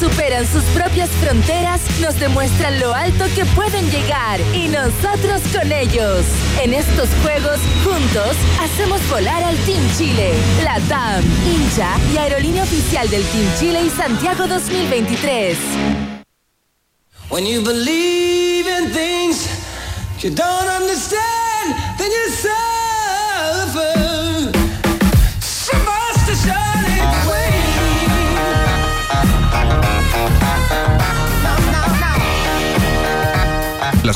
superan sus propias fronteras nos demuestran lo alto que pueden llegar y nosotros con ellos. En estos Juegos, juntos, hacemos volar al Team Chile, la TAM, hincha y aerolínea oficial del Team Chile y Santiago 2023. When you believe in things you don't understand, then you.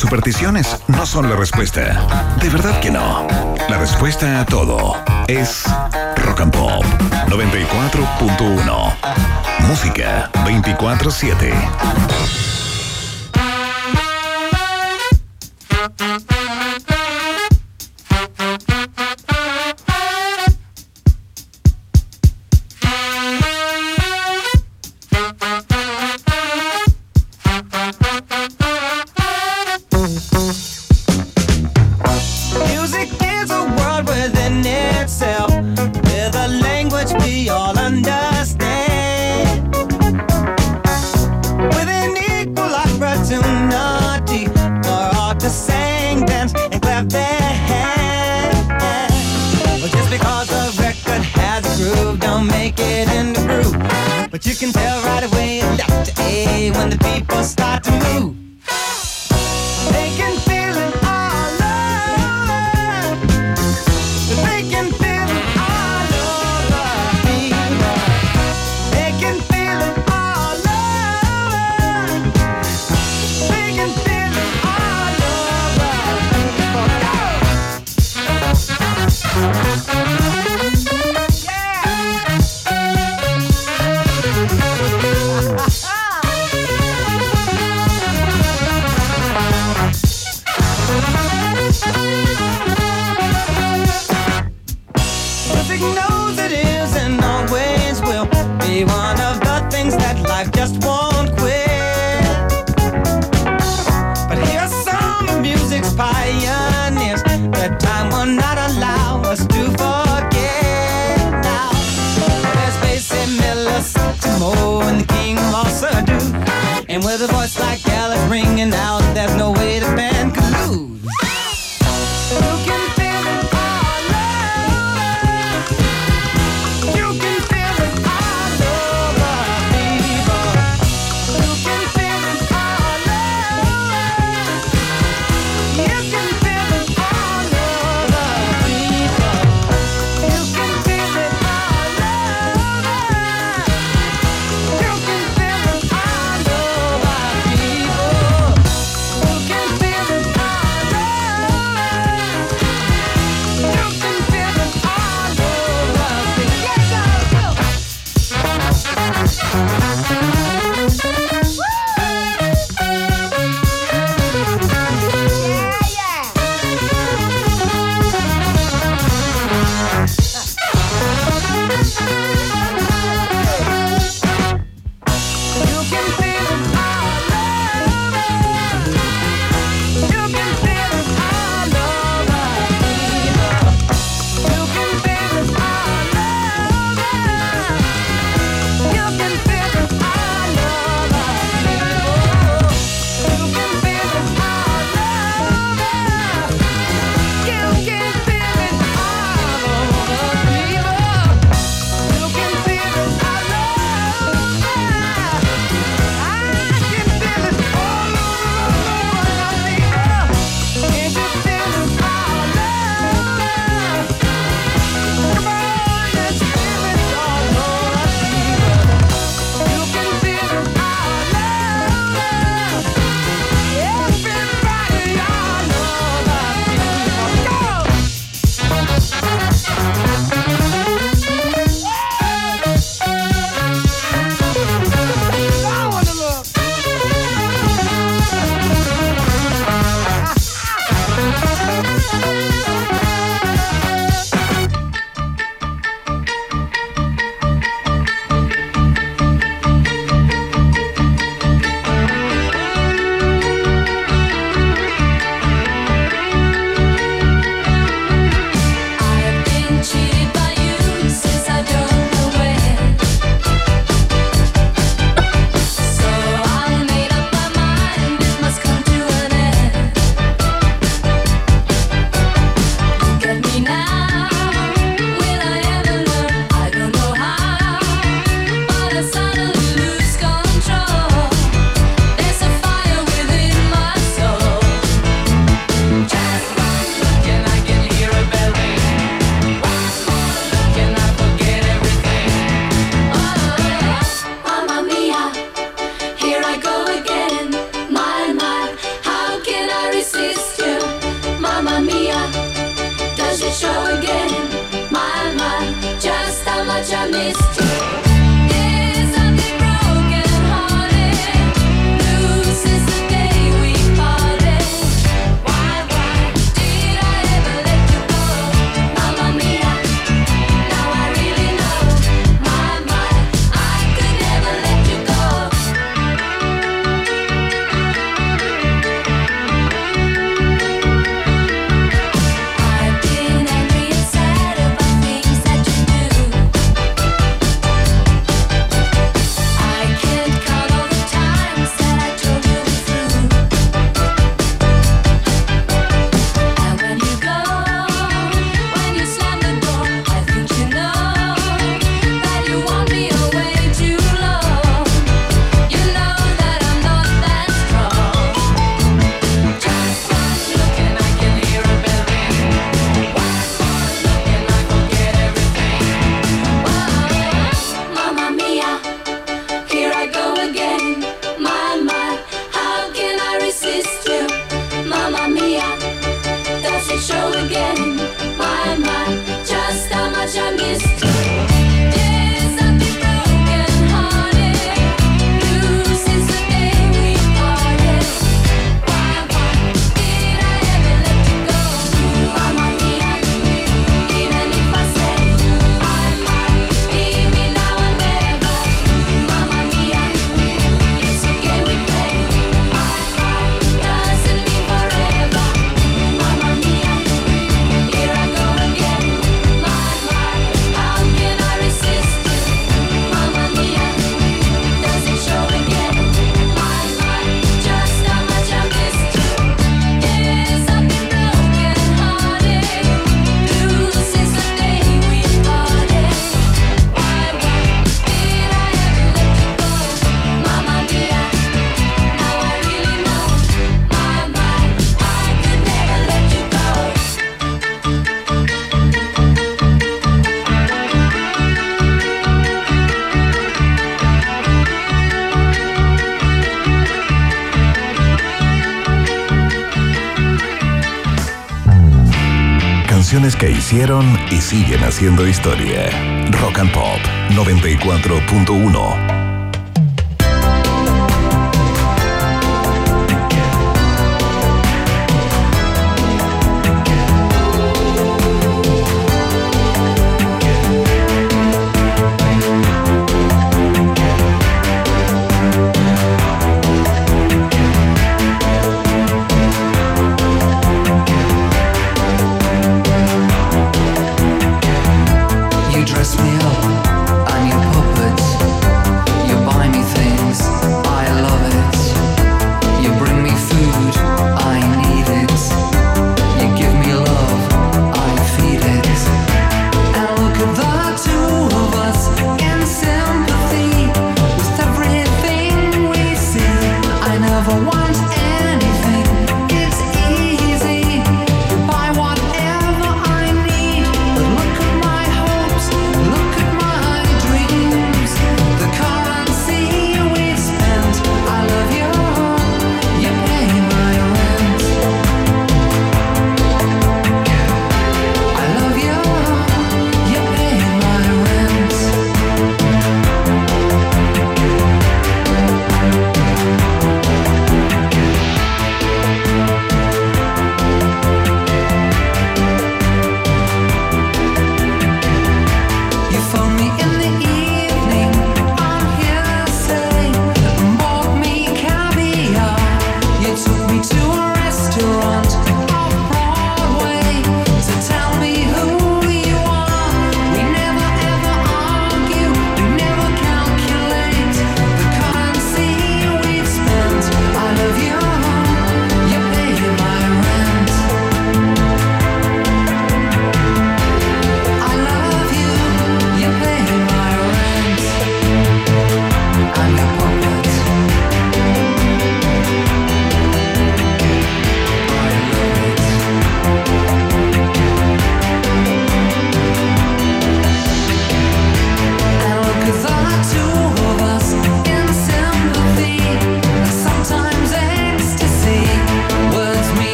Supersticiones no son la respuesta. De verdad que no. La respuesta a todo es Rock and Pop 94.1. Música 24-7. This. Hicieron y siguen haciendo historia. Rock and Pop 94.1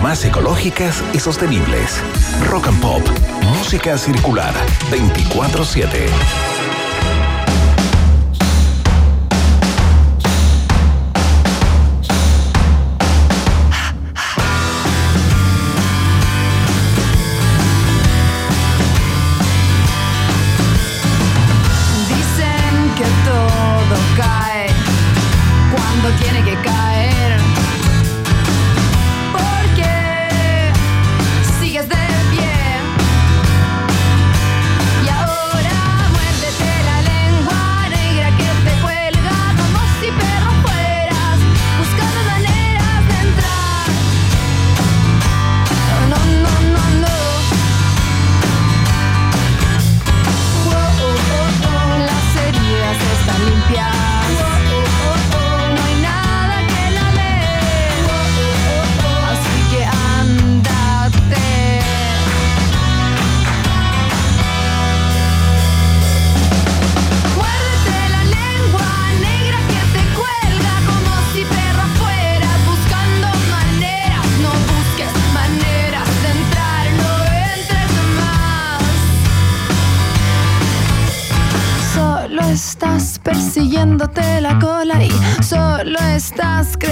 más ecológicas y sostenibles. Rock and Pop, música circular 24/7. сказка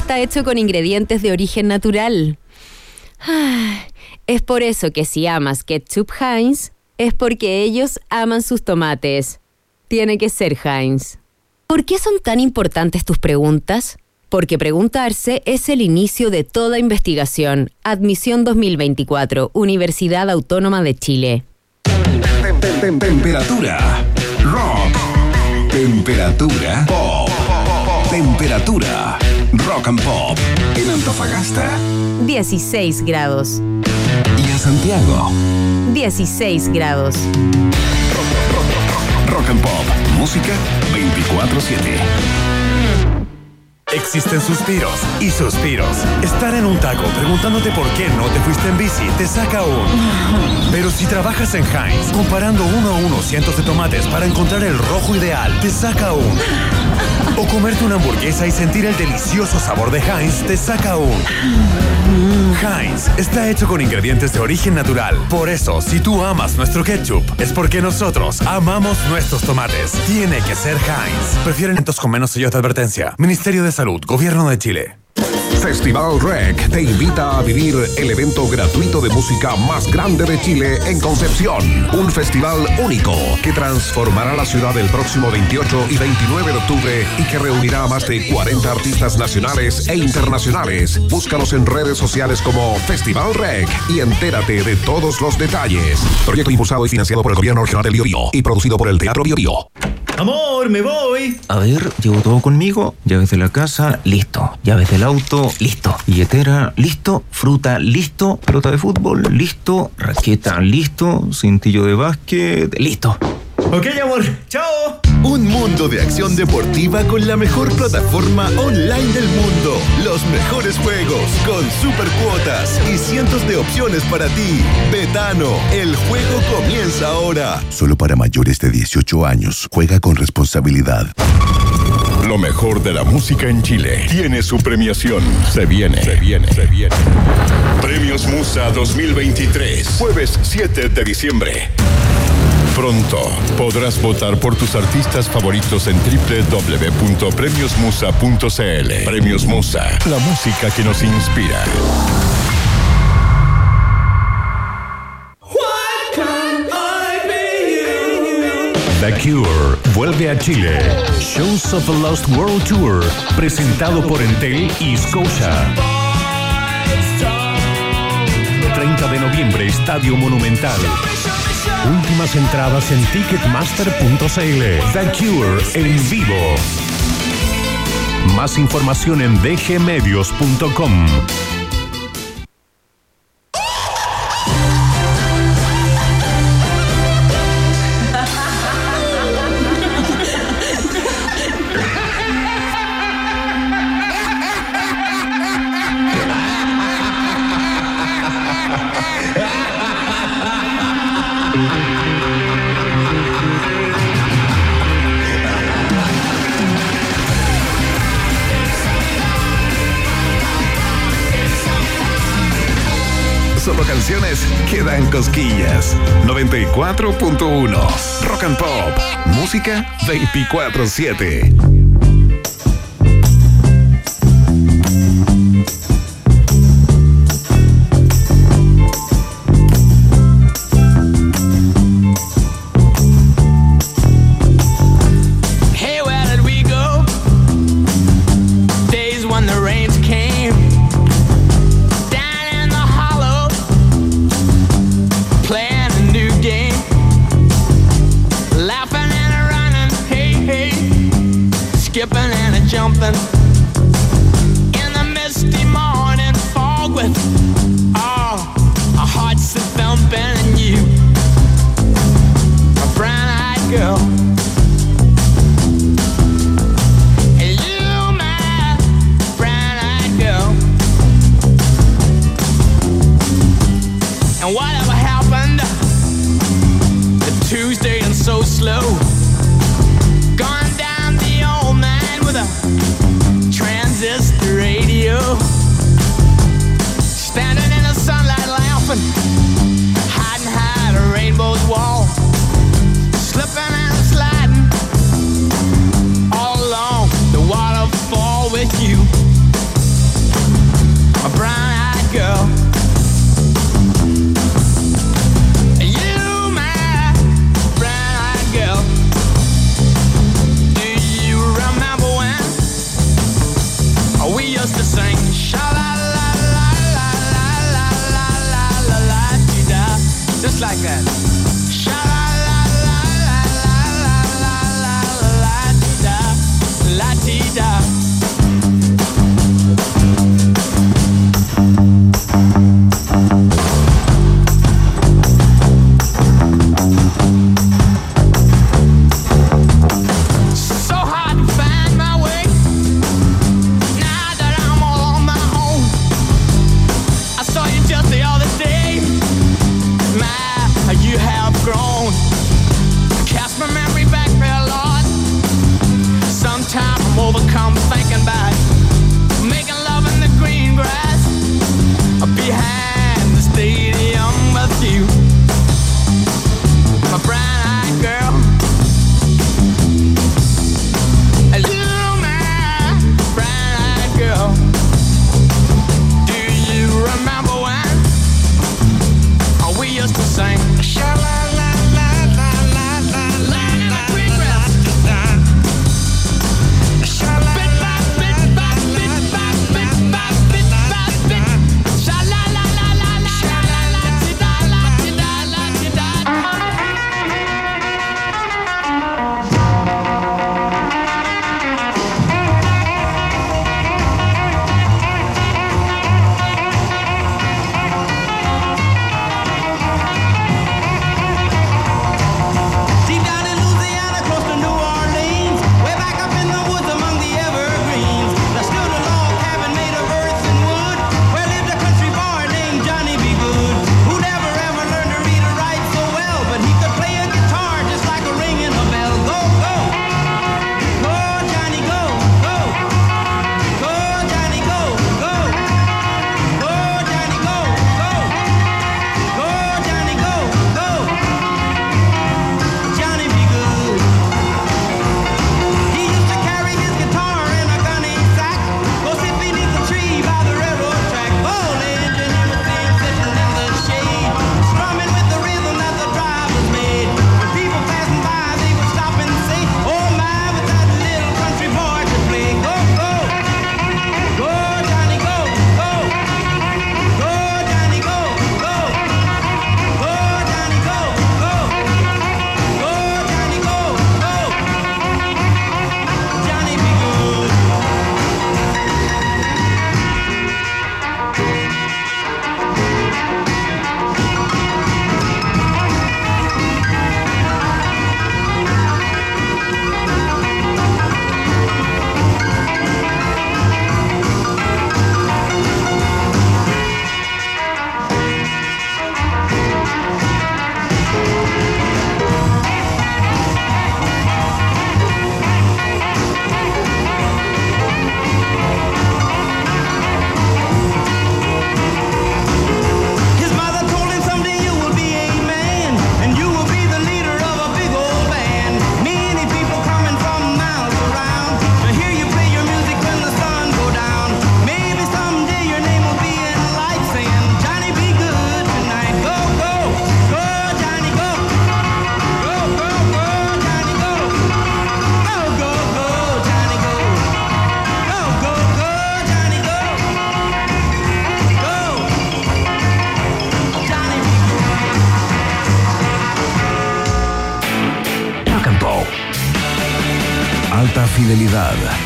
está hecho con ingredientes de origen natural. Es por eso que si amas ketchup Heinz, es porque ellos aman sus tomates. Tiene que ser Heinz. ¿Por qué son tan importantes tus preguntas? Porque preguntarse es el inicio de toda investigación. Admisión 2024, Universidad Autónoma de Chile. Tem- tem- tem- Temperatura. Rock. Temperatura. Pop. Temperatura. Rock and Pop. En Antofagasta. 16 grados. Y a Santiago. 16 grados. Rock and Pop. Música 24-7. Existen suspiros y suspiros. Estar en un taco preguntándote por qué no te fuiste en bici te saca un. Pero si trabajas en Heinz, comparando uno a uno cientos de tomates para encontrar el rojo ideal, te saca un. O comerte una hamburguesa y sentir el delicioso sabor de Heinz te saca un. Heinz está hecho con ingredientes de origen natural. Por eso, si tú amas nuestro ketchup, es porque nosotros amamos nuestros tomates. Tiene que ser Heinz. Prefieren entos con menos sellos de advertencia. Ministerio de Salud, Gobierno de Chile. Festival Rec te invita a vivir el evento gratuito de música más grande de Chile en Concepción. Un festival único que transformará la ciudad el próximo 28 y 29 de octubre y que reunirá a más de 40 artistas nacionales e internacionales. Búscanos en redes sociales como Festival Rec y entérate de todos los detalles. Proyecto impulsado y financiado por el Gobierno Regional del Biobío y producido por el Teatro Biobío. Amor, me voy. A ver, llevo todo conmigo. Llaves de la casa, listo. Llaves del auto, listo. Billetera, listo. Fruta, listo. Pelota de fútbol, listo. Raqueta, listo. Cintillo de básquet, listo. Ok, amor. Chao. Un mundo de acción deportiva con la mejor plataforma online del mundo. Los mejores juegos con super cuotas y cientos de opciones para ti. Betano, el juego comienza ahora. Solo para mayores de 18 años. Juega con responsabilidad. Lo mejor de la música en Chile tiene su premiación. Se viene, se viene, se viene. Premios Musa 2023. Jueves 7 de diciembre. Pronto podrás votar por tus artistas favoritos en www.premiosmusa.cl. Premios Musa, la música que nos inspira. The Cure vuelve a Chile. Shows of a Lost World Tour, presentado por Entel y Scotia. 30 de noviembre, Estadio Monumental. Últimas entradas en ticketmaster.cl. The Cure en vivo. Más información en dgmedios.com. 94.1 Rock and Pop. Música 24-7.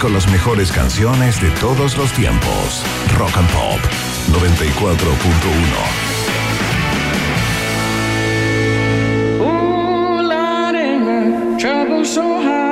con las mejores canciones de todos los tiempos. Rock and Pop 94.1. Trouble so hard.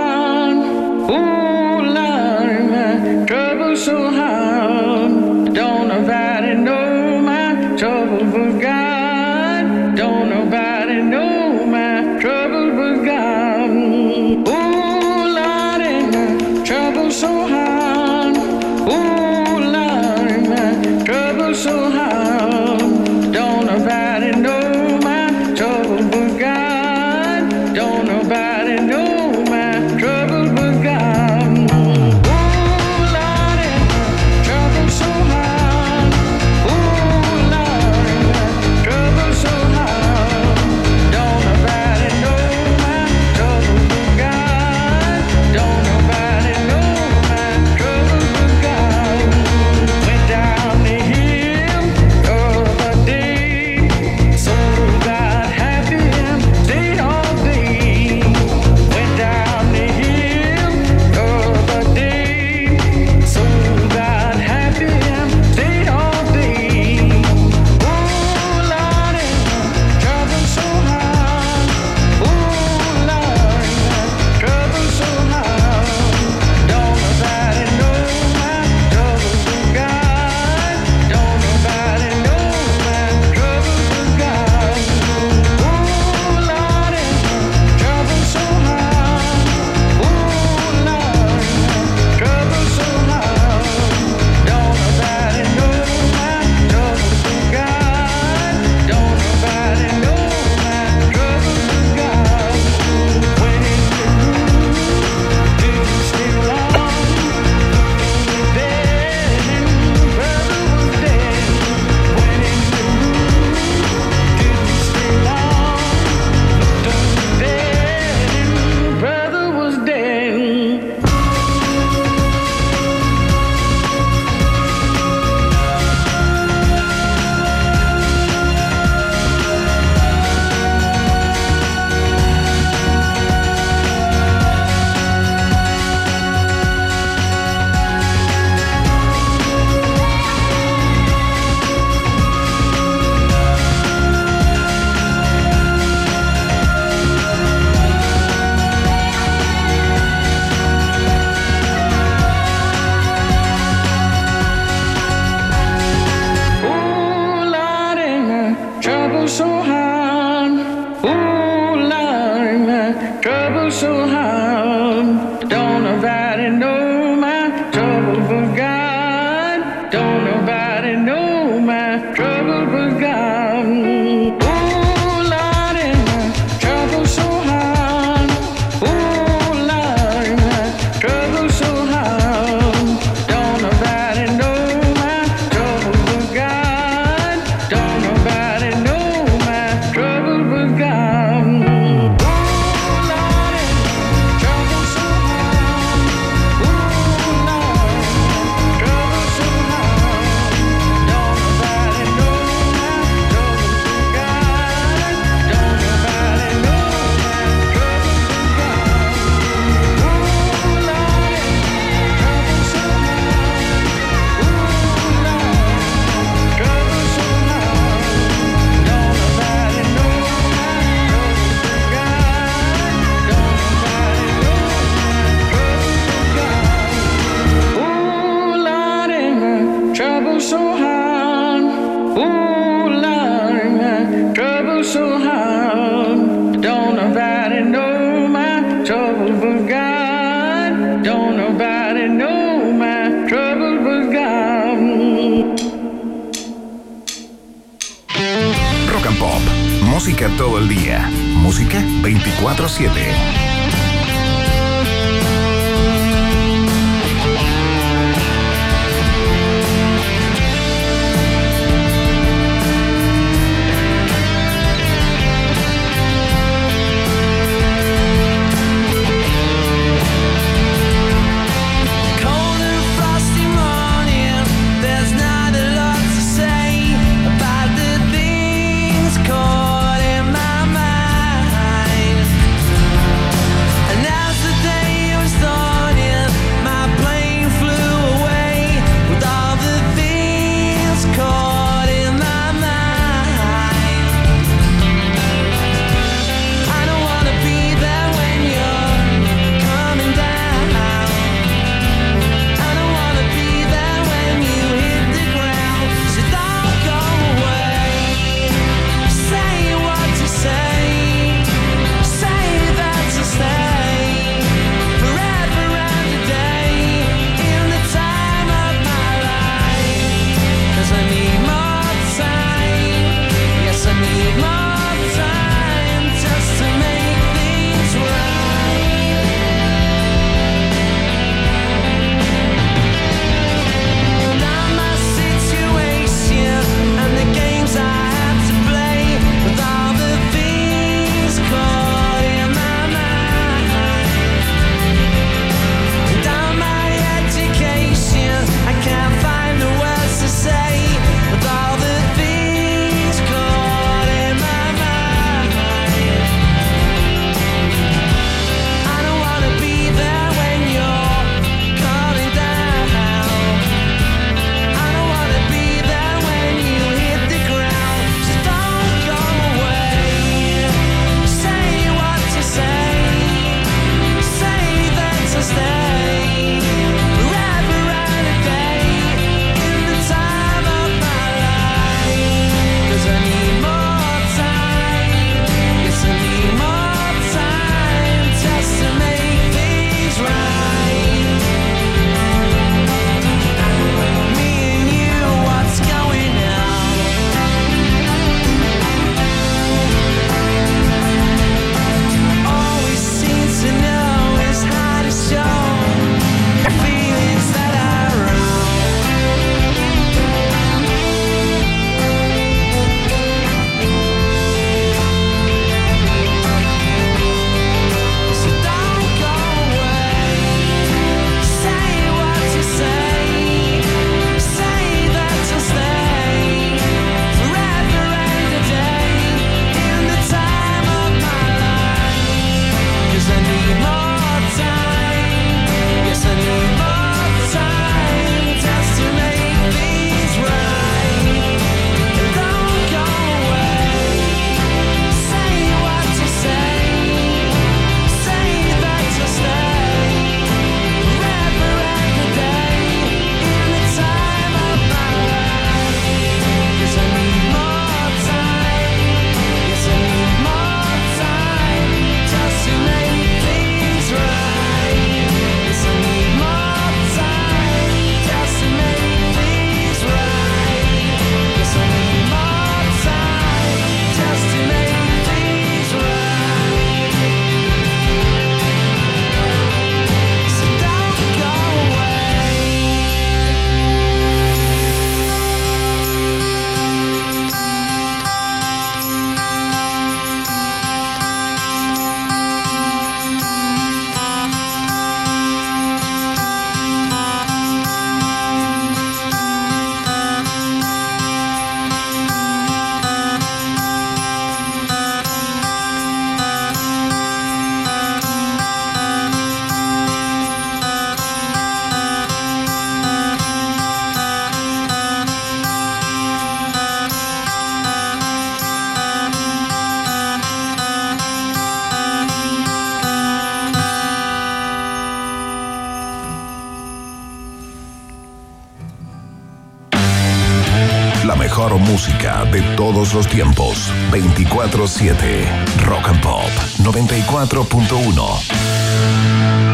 música de todos los tiempos. 24-7. Rock and Pop 94.1.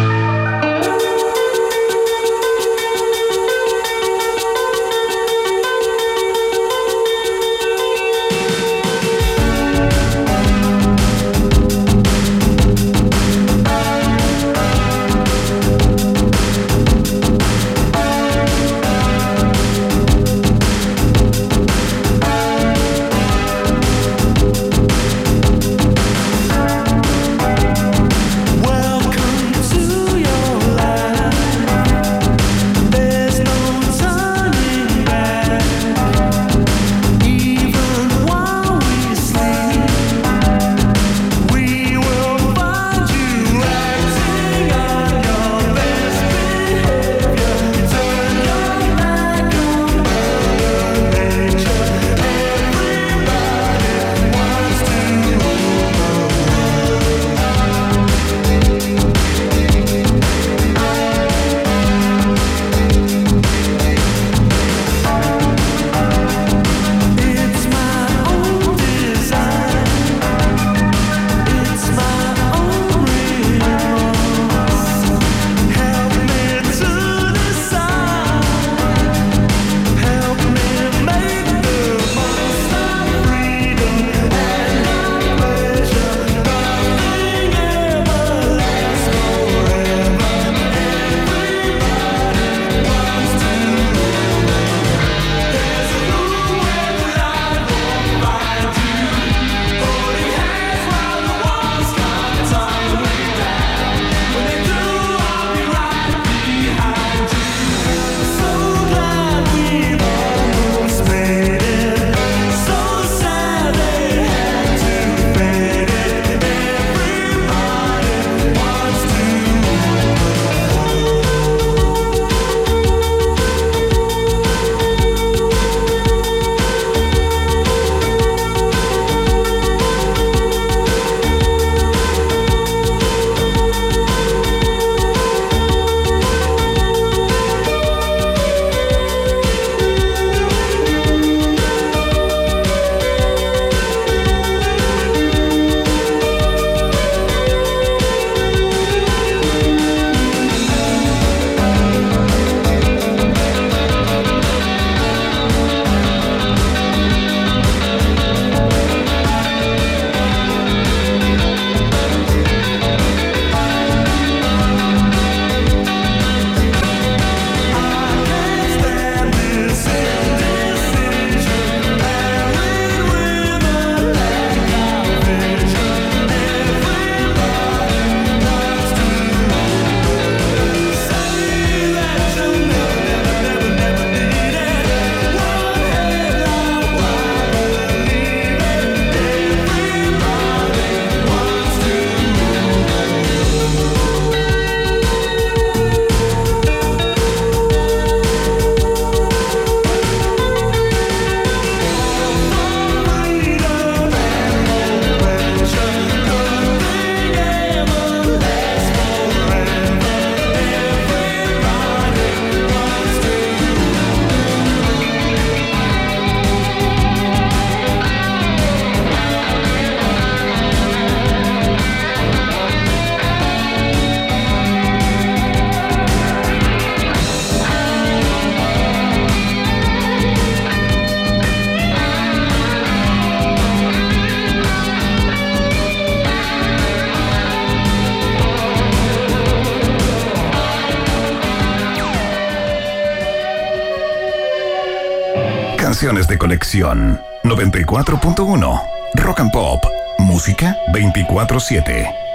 Conexión 94.1 Rock and Pop. Música 24-7.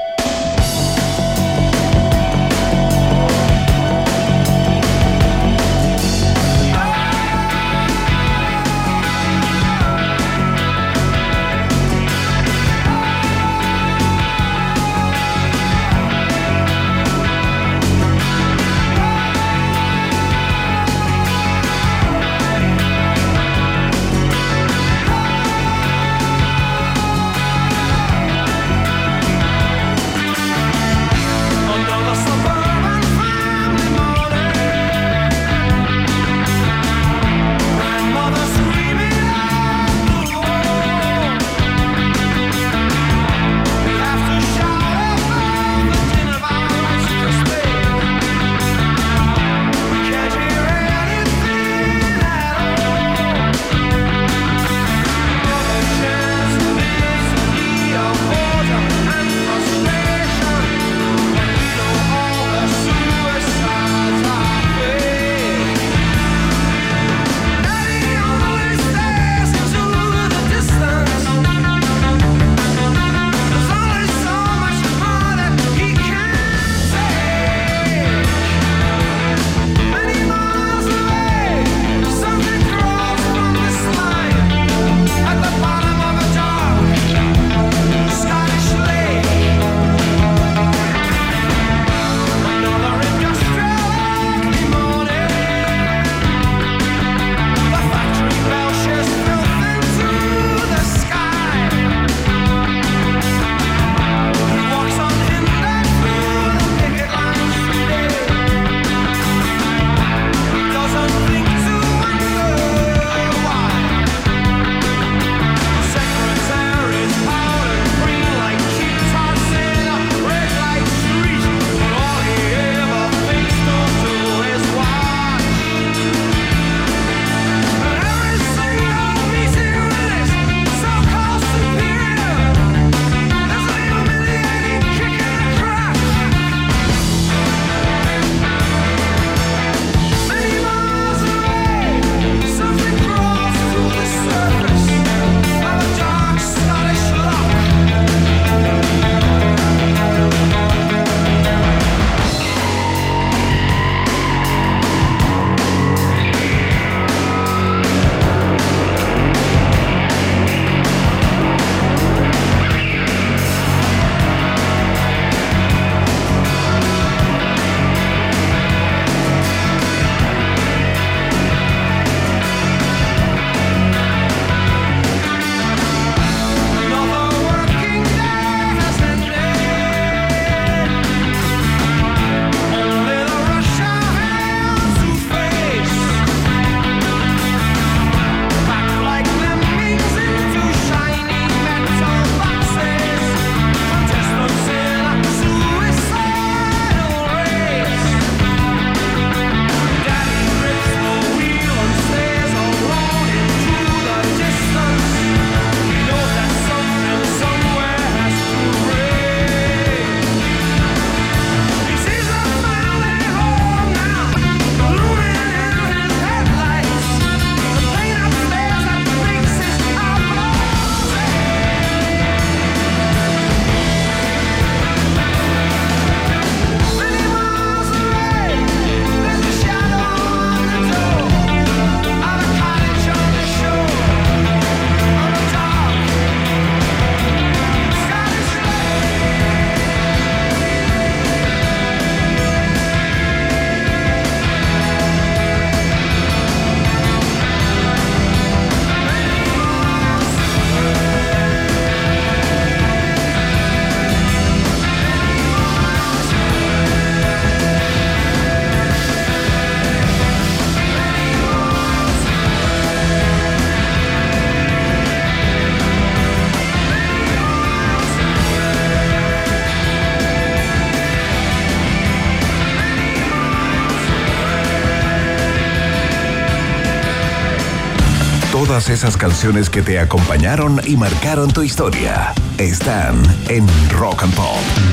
esas canciones que te acompañaron y marcaron tu historia están en Rock and Pop.